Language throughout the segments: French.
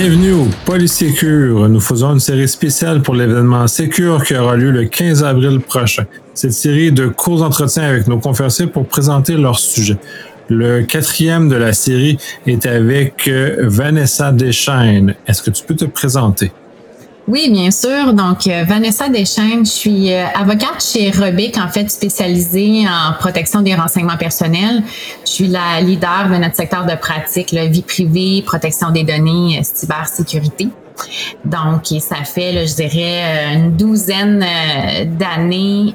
Bienvenue au Polysécure. Nous faisons une série spéciale pour l'événement Sécure qui aura lieu le 15 avril prochain. Cette série de courts entretiens avec nos conférenciers pour présenter leur sujet. Le quatrième de la série est avec euh, Vanessa Deschaines. Est-ce que tu peux te présenter? Oui, bien sûr. Donc, euh, Vanessa Deschaines, je suis euh, avocate chez Rebic, en fait, spécialisée en protection des renseignements personnels. Je suis la leader de notre secteur de pratique, la vie privée, protection des données, cybersécurité. Donc, ça fait, je dirais, une douzaine d'années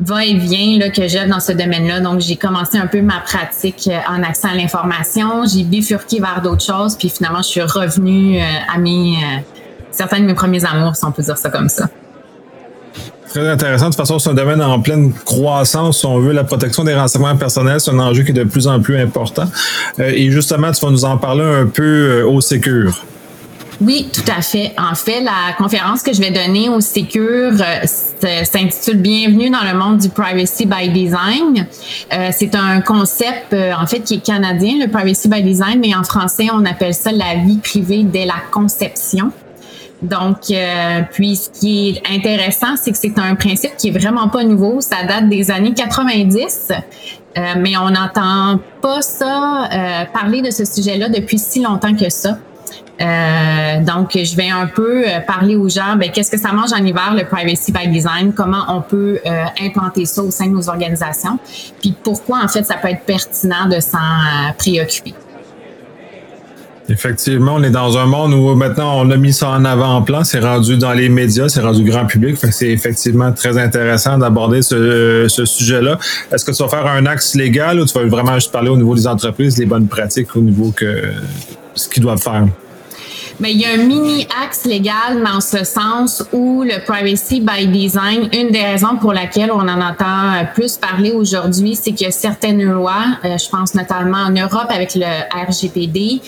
va-et-vient que j'ai dans ce domaine-là. Donc, j'ai commencé un peu ma pratique euh, en accès à l'information. J'ai bifurqué vers d'autres choses, puis finalement, je suis revenue euh, à mes euh, certains de mes premiers amours, si on peut dire ça comme ça. Très intéressant. De toute façon, c'est un domaine en pleine croissance. Si on veut, la protection des renseignements personnels, c'est un enjeu qui est de plus en plus important. et justement, tu vas nous en parler un peu au Sécure. Oui, tout à fait. En fait, la conférence que je vais donner au Secure euh, s'intitule Bienvenue dans le monde du privacy by design. Euh, c'est un concept euh, en fait qui est canadien, le privacy by design, mais en français on appelle ça la vie privée dès la conception. Donc, puis ce qui est intéressant, c'est que c'est un principe qui est vraiment pas nouveau. Ça date des années 90, mais on n'entend pas ça parler de ce sujet-là depuis si longtemps que ça. Euh, donc, je vais un peu euh, parler aux gens, ben, qu'est-ce que ça mange en hiver, le privacy by design, comment on peut euh, implanter ça au sein de nos organisations, puis pourquoi, en fait, ça peut être pertinent de s'en préoccuper? Effectivement, on est dans un monde où maintenant on a mis ça en avant-plan, c'est rendu dans les médias, c'est rendu grand public. c'est effectivement très intéressant d'aborder ce, sujet-là. Est-ce que tu vas faire un axe légal ou tu vas vraiment juste parler au niveau des entreprises, des bonnes pratiques au niveau que ce qu'ils doivent faire? Mais il y a un mini axe légal dans ce sens où le privacy by design, une des raisons pour laquelle on en entend plus parler aujourd'hui, c'est qu'il y a certaines lois, euh, je pense notamment en Europe avec le RGPD,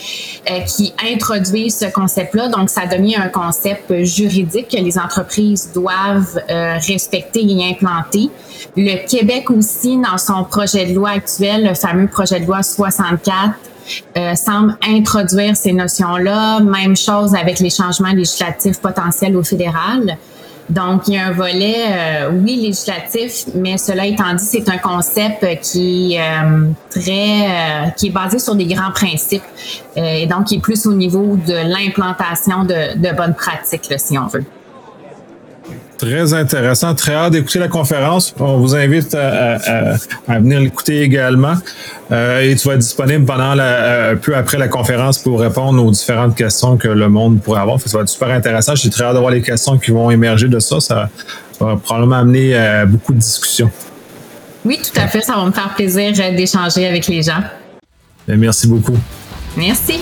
euh, qui introduisent ce concept-là. Donc, ça devient un concept juridique que les entreprises doivent euh, respecter et implanter. Le Québec aussi, dans son projet de loi actuel, le fameux projet de loi 64, euh, semble introduire ces notions-là. Même chose avec les changements législatifs potentiels au fédéral. Donc, il y a un volet, euh, oui, législatif, mais cela étant dit, c'est un concept qui euh, très, qui est basé sur des grands principes et donc qui est plus au niveau de l'implantation de, de bonnes pratiques, si on veut. Très intéressant. Très hâte d'écouter la conférence. On vous invite à, venir l'écouter également. Euh, et tu vas être disponible pendant la, euh, peu après la conférence pour répondre aux différentes questions que le monde pourrait avoir. Ça va être super intéressant. J'ai très hâte de voir les questions qui vont émerger de ça. Ça va probablement amener à euh, beaucoup de discussions. Oui, tout à fait. Ça va me faire plaisir d'échanger avec les gens. Merci beaucoup. Merci.